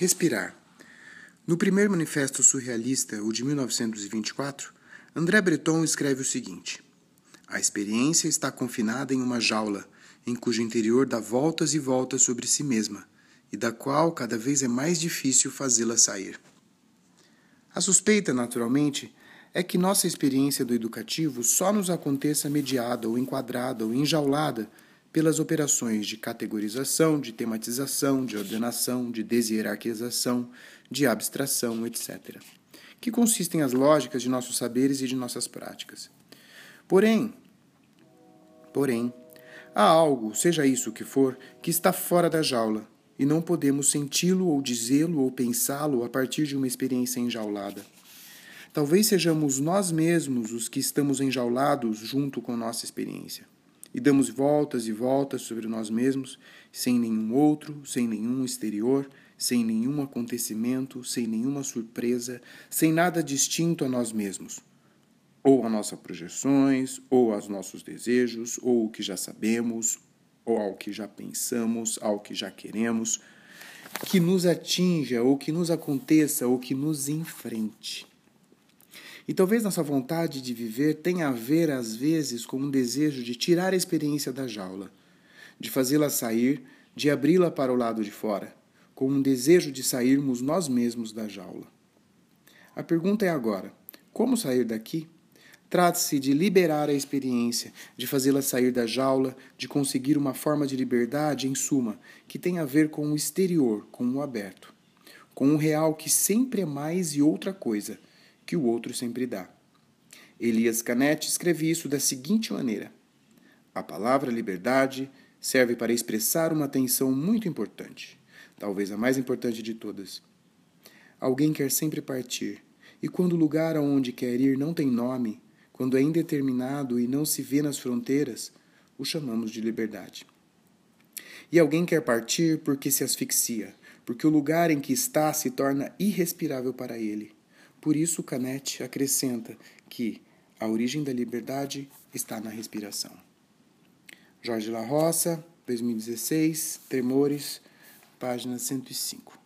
Respirar. No primeiro manifesto surrealista, o de 1924, André Breton escreve o seguinte: A experiência está confinada em uma jaula, em cujo interior dá voltas e voltas sobre si mesma, e da qual cada vez é mais difícil fazê-la sair. A suspeita, naturalmente, é que nossa experiência do educativo só nos aconteça mediada ou enquadrada ou enjaulada pelas operações de categorização, de tematização, de ordenação, de deshierarquização, de abstração, etc., que consistem as lógicas de nossos saberes e de nossas práticas. Porém, porém, há algo, seja isso o que for, que está fora da jaula, e não podemos senti-lo ou dizê-lo ou pensá-lo a partir de uma experiência enjaulada. Talvez sejamos nós mesmos os que estamos enjaulados junto com nossa experiência e damos voltas e voltas sobre nós mesmos, sem nenhum outro, sem nenhum exterior, sem nenhum acontecimento, sem nenhuma surpresa, sem nada distinto a nós mesmos, ou a nossas projeções, ou aos nossos desejos, ou o que já sabemos, ou ao que já pensamos, ao que já queremos, que nos atinja, ou que nos aconteça, ou que nos enfrente. E talvez nossa vontade de viver tenha a ver, às vezes, com um desejo de tirar a experiência da jaula, de fazê-la sair, de abri-la para o lado de fora, com um desejo de sairmos nós mesmos da jaula. A pergunta é agora: como sair daqui? Trata-se de liberar a experiência, de fazê-la sair da jaula, de conseguir uma forma de liberdade, em suma, que tem a ver com o exterior, com o aberto, com o real que sempre é mais e outra coisa que o outro sempre dá. Elias Canetti escreve isso da seguinte maneira: A palavra liberdade serve para expressar uma tensão muito importante, talvez a mais importante de todas. Alguém quer sempre partir, e quando o lugar aonde quer ir não tem nome, quando é indeterminado e não se vê nas fronteiras, o chamamos de liberdade. E alguém quer partir porque se asfixia, porque o lugar em que está se torna irrespirável para ele. Por isso, Canet acrescenta que a origem da liberdade está na respiração. Jorge La Roça, 2016, Tremores, página 105.